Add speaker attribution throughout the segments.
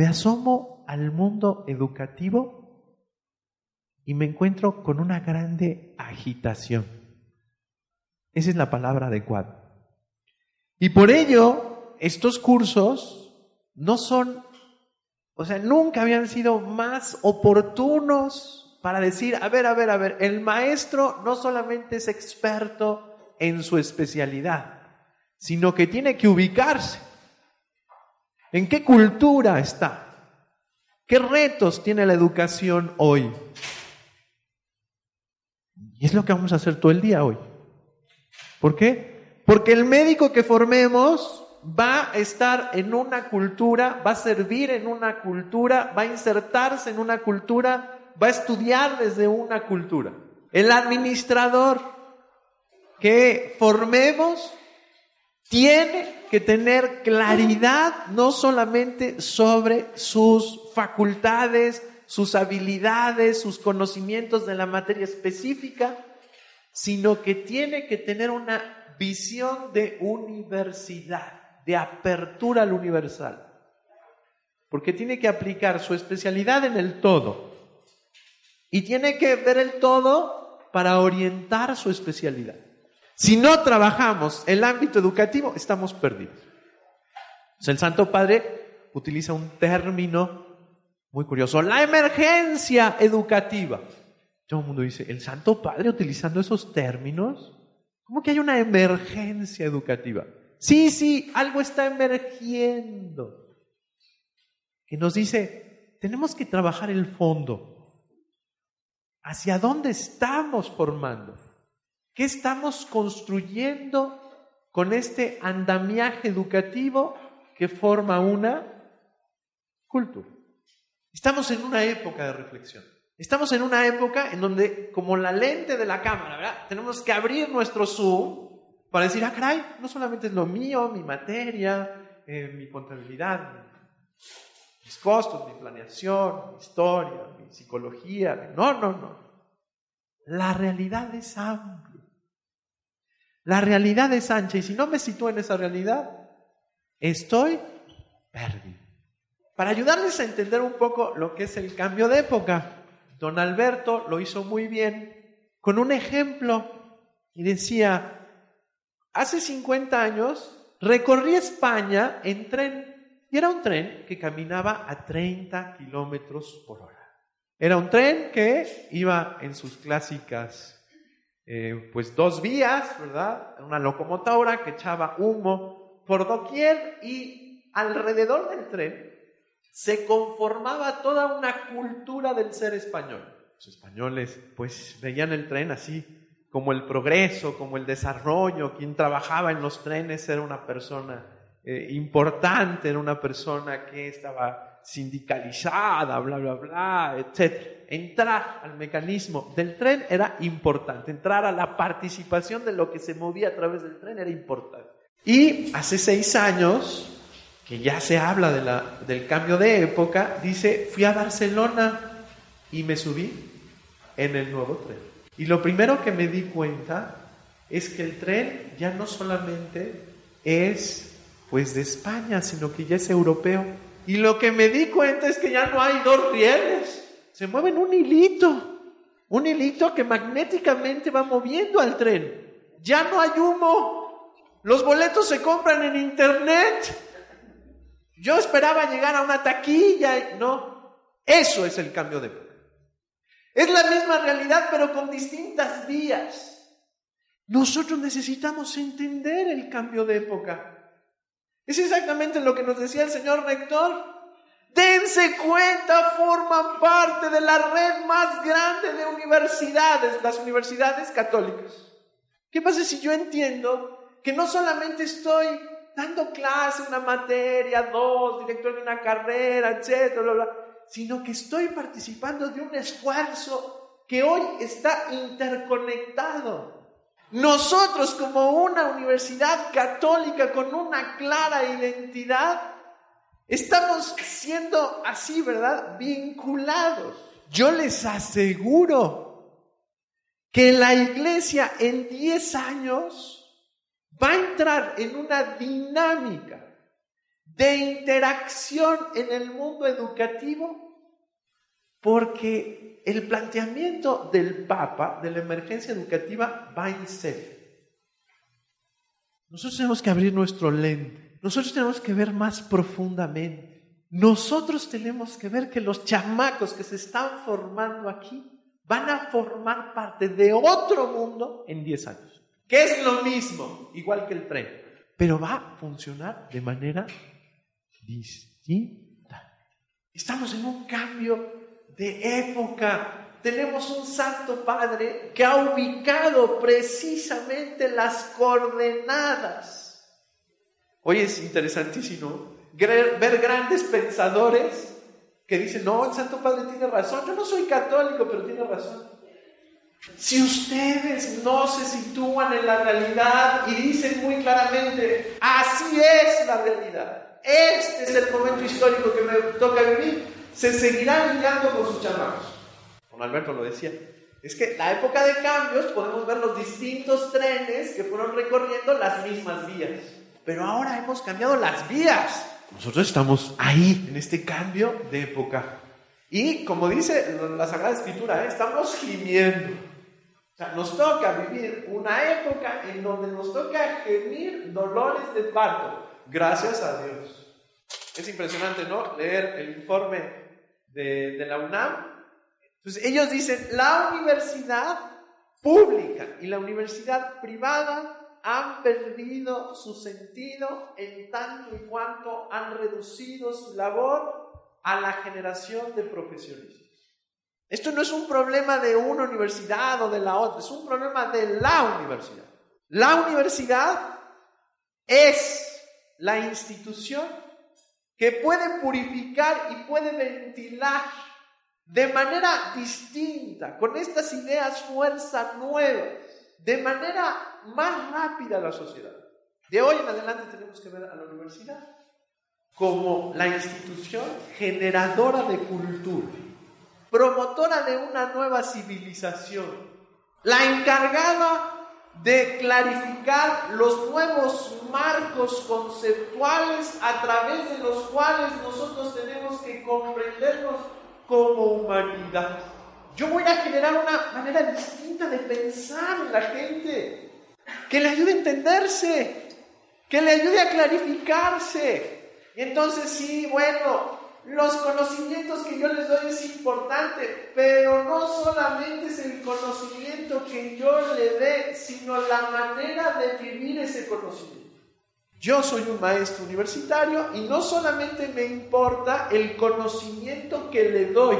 Speaker 1: Me asomo al mundo educativo y me encuentro con una grande agitación. Esa es la palabra adecuada. Y por ello, estos cursos no son, o sea, nunca habían sido más oportunos para decir, a ver, a ver, a ver, el maestro no solamente es experto en su especialidad, sino que tiene que ubicarse. ¿En qué cultura está? ¿Qué retos tiene la educación hoy? Y es lo que vamos a hacer todo el día hoy. ¿Por qué? Porque el médico que formemos va a estar en una cultura, va a servir en una cultura, va a insertarse en una cultura, va a estudiar desde una cultura. El administrador que formemos tiene que tener claridad no solamente sobre sus facultades, sus habilidades, sus conocimientos de la materia específica, sino que tiene que tener una visión de universidad, de apertura al universal. Porque tiene que aplicar su especialidad en el todo. Y tiene que ver el todo para orientar su especialidad. Si no trabajamos el ámbito educativo, estamos perdidos. el Santo Padre utiliza un término muy curioso, la emergencia educativa. Todo el mundo dice, ¿el Santo Padre utilizando esos términos? ¿Cómo que hay una emergencia educativa? Sí, sí, algo está emergiendo. Que nos dice, tenemos que trabajar el fondo. ¿Hacia dónde estamos formando? ¿Qué estamos construyendo con este andamiaje educativo que forma una cultura? Estamos en una época de reflexión. Estamos en una época en donde, como la lente de la cámara. Tenemos que abrir nuestro zoom para decir, ah, caray, no solamente es lo mío, mi materia, eh, mi contabilidad, mis costos, mi planeación, mi historia, mi psicología. No, no, no. La realidad es amplia. La realidad es ancha y si no me sitúo en esa realidad, estoy perdido. Para ayudarles a entender un poco lo que es el cambio de época, don Alberto lo hizo muy bien con un ejemplo y decía, hace 50 años recorrí España en tren y era un tren que caminaba a 30 kilómetros por hora. Era un tren que iba en sus clásicas eh, pues dos vías, ¿verdad? Una locomotora que echaba humo por doquier y alrededor del tren se conformaba toda una cultura del ser español. Los españoles pues veían el tren así como el progreso, como el desarrollo, quien trabajaba en los trenes era una persona eh, importante, era una persona que estaba sindicalizada, bla, bla, bla, etc. Entrar al mecanismo del tren era importante, entrar a la participación de lo que se movía a través del tren era importante. Y hace seis años, que ya se habla de del cambio de época, dice, fui a Barcelona y me subí en el nuevo tren. Y lo primero que me di cuenta es que el tren ya no solamente es pues de España, sino que ya es europeo. Y lo que me di cuenta es que ya no hay dos rieles, se mueven un hilito, un hilito que magnéticamente va moviendo al tren. Ya no hay humo, los boletos se compran en internet. Yo esperaba llegar a una taquilla, no, eso es el cambio de época. Es la misma realidad, pero con distintas vías. Nosotros necesitamos entender el cambio de época. Es exactamente lo que nos decía el señor rector. Dense cuenta, forman parte de la red más grande de universidades, las universidades católicas. ¿Qué pasa si yo entiendo que no solamente estoy dando clase, una materia, dos, director de una carrera, etcétera, sino que estoy participando de un esfuerzo que hoy está interconectado. Nosotros como una universidad católica con una clara identidad, estamos siendo así, ¿verdad? Vinculados. Yo les aseguro que la iglesia en 10 años va a entrar en una dinámica de interacción en el mundo educativo porque el planteamiento del Papa de la emergencia educativa va en serio. Nosotros tenemos que abrir nuestro lente, nosotros tenemos que ver más profundamente. Nosotros tenemos que ver que los chamacos que se están formando aquí van a formar parte de otro mundo en 10 años, que es lo mismo, igual que el tren, pero va a funcionar de manera distinta. Estamos en un cambio de época. Tenemos un Santo Padre que ha ubicado precisamente las coordenadas. Hoy es interesantísimo ver grandes pensadores que dicen, no, el Santo Padre tiene razón. Yo no soy católico, pero tiene razón. Si ustedes no se sitúan en la realidad y dicen muy claramente, así es la realidad, este es el momento histórico que me toca vivir, se seguirán ligando con sus chamacos. Como Alberto lo decía. Es que la época de cambios podemos ver los distintos trenes que fueron recorriendo las mismas vías. Pero ahora hemos cambiado las vías. Nosotros estamos ahí, en este cambio de época. Y como dice la Sagrada Escritura, ¿eh? estamos gimiendo. O sea, nos toca vivir una época en donde nos toca gemir dolores de parto. Gracias a Dios. Es impresionante, ¿no? Leer el informe de, la UNAM. Entonces ellos dicen, la universidad pública y la universidad privada han perdido su sentido en tanto y cuanto han reducido su labor a la generación de profesionistas. Esto no es un problema de una universidad o de la otra, es un problema de la universidad. La universidad es la institución que puede purificar y puede ventilar de manera distinta, con estas ideas fuerza nuevas, de manera más rápida la sociedad. De hoy en adelante tenemos que ver a la universidad como la institución generadora de cultura, promotora de una nueva civilización, la encargada de clarificar los nuevos marcos conceptuales a través de los cuales nosotros tenemos que comprendernos como humanidad. Yo voy a generar una manera distinta de pensar en la gente, que le ayude a entenderse, que le ayude a clarificarse. Y entonces sí, bueno, los conocimientos que yo les doy es importante, pero no solamente es el conocimiento que yo le dé, sino la manera de vivir ese conocimiento. Yo soy un maestro universitario y no solamente me importa el conocimiento que le doy,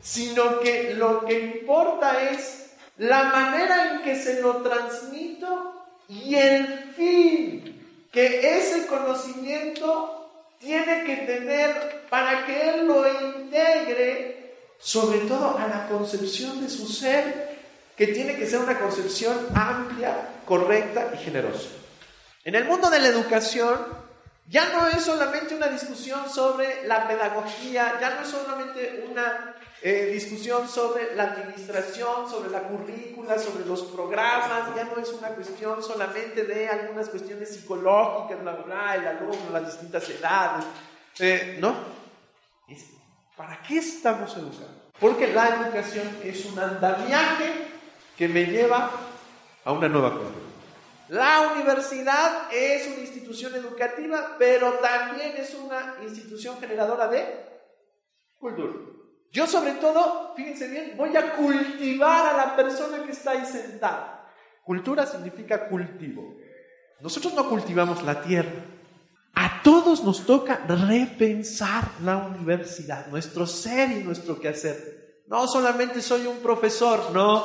Speaker 1: sino que lo que importa es la manera en que se lo transmito y el fin que ese conocimiento tiene que tener para que Él lo integre, sobre todo a la concepción de su ser, que tiene que ser una concepción amplia, correcta y generosa. En el mundo de la educación, ya no es solamente una discusión sobre la pedagogía, ya no es solamente una eh, discusión sobre la administración, sobre la currícula, sobre los programas, ya no es una cuestión solamente de algunas cuestiones psicológicas, la bla, el alumno, las distintas edades, eh, ¿no? ¿Para qué estamos educando? Porque la educación es un andamiaje que me lleva a una nueva cultura. La universidad es una institución educativa, pero también es una institución generadora de cultura. Yo sobre todo, fíjense bien, voy a cultivar a la persona que está ahí sentada. Cultura significa cultivo. Nosotros no cultivamos la tierra. A todos nos toca repensar la universidad, nuestro ser y nuestro quehacer. No solamente soy un profesor, no.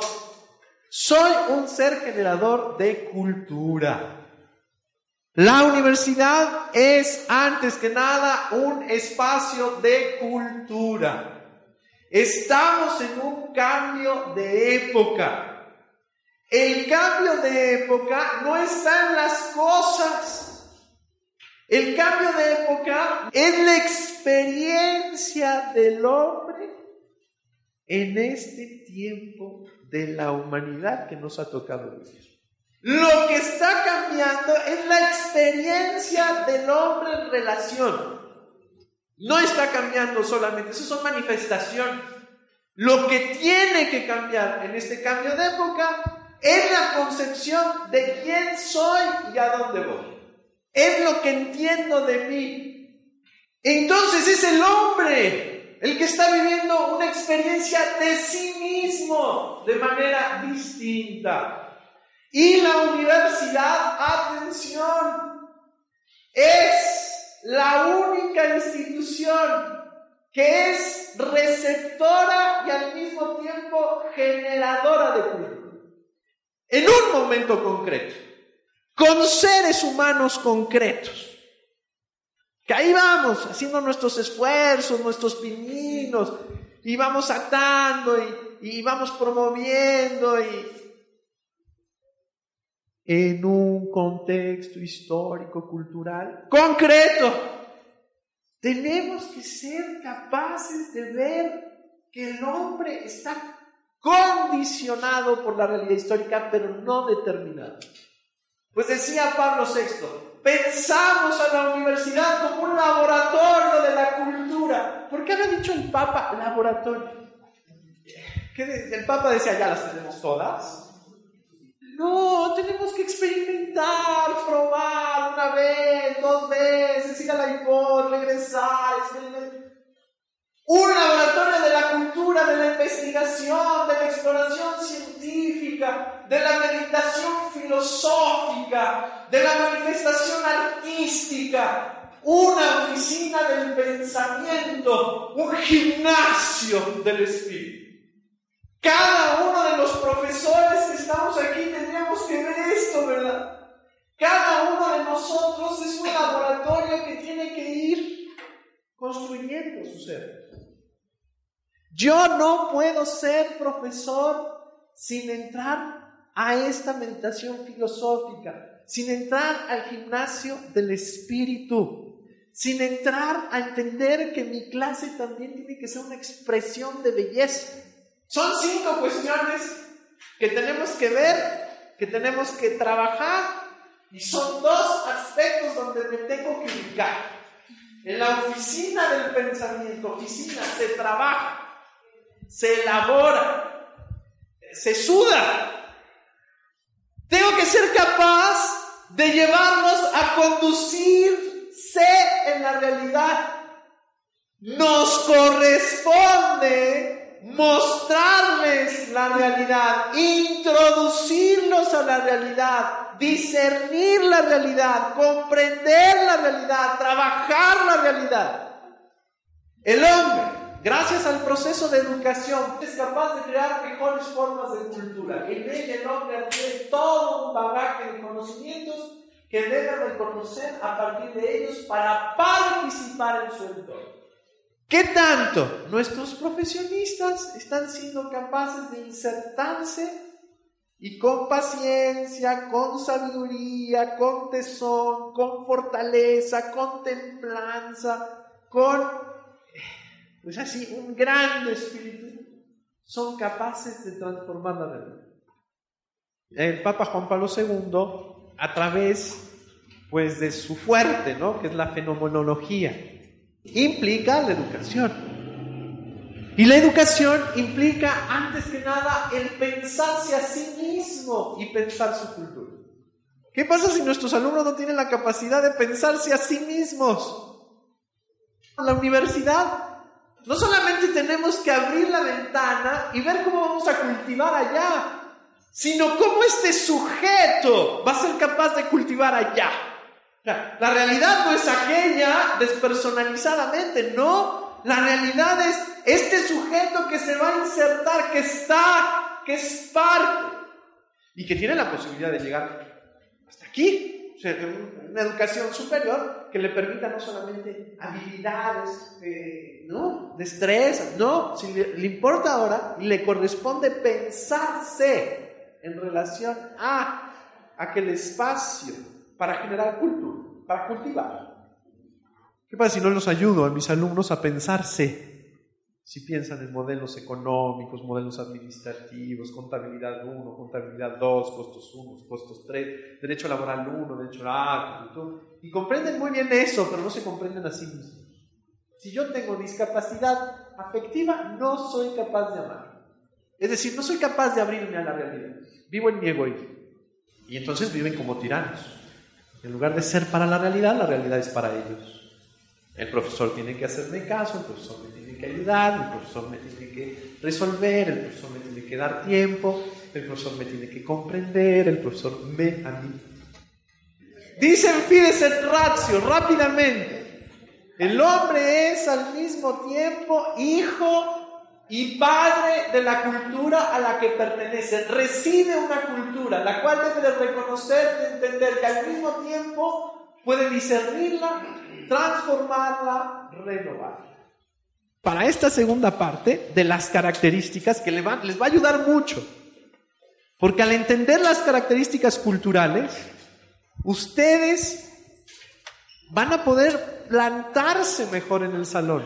Speaker 1: Soy un ser generador de cultura. La universidad es antes que nada un espacio de cultura. Estamos en un cambio de época. El cambio de época no está en las cosas. El cambio de época es la experiencia del hombre en este tiempo de la humanidad que nos ha tocado vivir. Lo que está cambiando es la experiencia del hombre en relación. No está cambiando solamente, eso son manifestaciones. Lo que tiene que cambiar en este cambio de época es la concepción de quién soy y a dónde voy. Es lo que entiendo de mí. Entonces es el hombre el que está viviendo una experiencia de sí mismo de manera distinta. Y la universidad, atención, es la única institución que es receptora y al mismo tiempo generadora de cultura. En un momento concreto, con seres humanos concretos. Que ahí vamos, haciendo nuestros esfuerzos, nuestros pininos, y vamos atando y, y vamos promoviendo y, en un contexto histórico, cultural concreto. Tenemos que ser capaces de ver que el hombre está condicionado por la realidad histórica, pero no determinado. Pues decía Pablo VI, pensamos a la universidad como un laboratorio de la cultura. ¿Por qué ha dicho el Papa laboratorio? el Papa decía, ya las tenemos todas. No, tenemos que experimentar, probar una vez, dos veces, ir a la iPod, regresar. Un laboratorio de la cultura, de la investigación, de la exploración científica, de la meditación filosófica, de la manifestación artística, una oficina del pensamiento, un gimnasio del espíritu. Cada uno de los profesores que estamos aquí tendríamos que ver esto, ¿verdad? Cada uno de nosotros es un laboratorio que tiene que ir construyendo su ser. Yo no puedo ser profesor sin entrar a esta meditación filosófica, sin entrar al gimnasio del espíritu, sin entrar a entender que mi clase también tiene que ser una expresión de belleza son cinco cuestiones que tenemos que ver, que tenemos que trabajar y son dos aspectos donde me tengo que ubicar. En la oficina del pensamiento, oficina, se trabaja, se elabora, se suda. Tengo que ser capaz de llevarnos a conducirse en la realidad. Nos corresponde mostrarles la realidad, introducirlos a la realidad, discernir la realidad, comprender la realidad, trabajar la realidad. El hombre, gracias al proceso de educación, es capaz de crear mejores formas de cultura. En ella el hombre adquiere todo un bagaje de conocimientos que debe reconocer a partir de ellos para participar en su entorno. ¿Qué tanto nuestros profesionistas están siendo capaces de insertarse y con paciencia, con sabiduría, con tesón, con fortaleza, con templanza, con, pues así, un gran espíritu, son capaces de transformar la realidad? El Papa Juan Pablo II, a través pues de su fuerte, ¿no? que es la fenomenología, implica la educación. Y la educación implica, antes que nada, el pensarse a sí mismo y pensar su cultura. ¿Qué pasa si nuestros alumnos no tienen la capacidad de pensarse a sí mismos? La universidad no solamente tenemos que abrir la ventana y ver cómo vamos a cultivar allá, sino cómo este sujeto va a ser capaz de cultivar allá. La realidad no es aquella despersonalizadamente, no. La realidad es este sujeto que se va a insertar, que está, que es parte y que tiene la posibilidad de llegar hasta aquí. una educación superior que le permita no solamente habilidades, ¿no? Destrezas, no, si le, importa ahora, le corresponde pensarse en relación a aquel espacio para generar cultura, para cultivar. ¿Qué pasa si no los ayudo a mis alumnos a pensarse? Si piensan en modelos económicos, modelos administrativos, contabilidad 1, contabilidad 2, costos 1, costos 3, derecho laboral 1, derecho a... Y comprenden muy bien eso, pero no se comprenden a sí mismos. Si yo tengo discapacidad afectiva, no soy capaz de amar. Es decir, no soy capaz de abrirme a la realidad. Vivo en mi egoísmo. Y entonces viven como tiranos. En lugar de ser para la realidad, la realidad es para ellos. El profesor tiene que hacerme caso, el profesor tiene ayudar, el profesor me tiene que resolver, el profesor me tiene que dar tiempo, el profesor me tiene que comprender, el profesor me a mí. Dice Fides et Ratio rápidamente, el hombre es al mismo tiempo hijo y padre de la cultura a la que pertenece. Recibe una cultura, la cual debe de reconocer, de entender que al mismo tiempo puede discernirla transformarla, renovarla. Para esta segunda parte de las características que les va, a ayudar mucho, porque al entender las características culturales, ustedes van a poder plantarse mejor en el salón,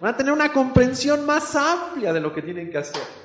Speaker 1: van a tener una comprensión más amplia de lo que tienen que hacer.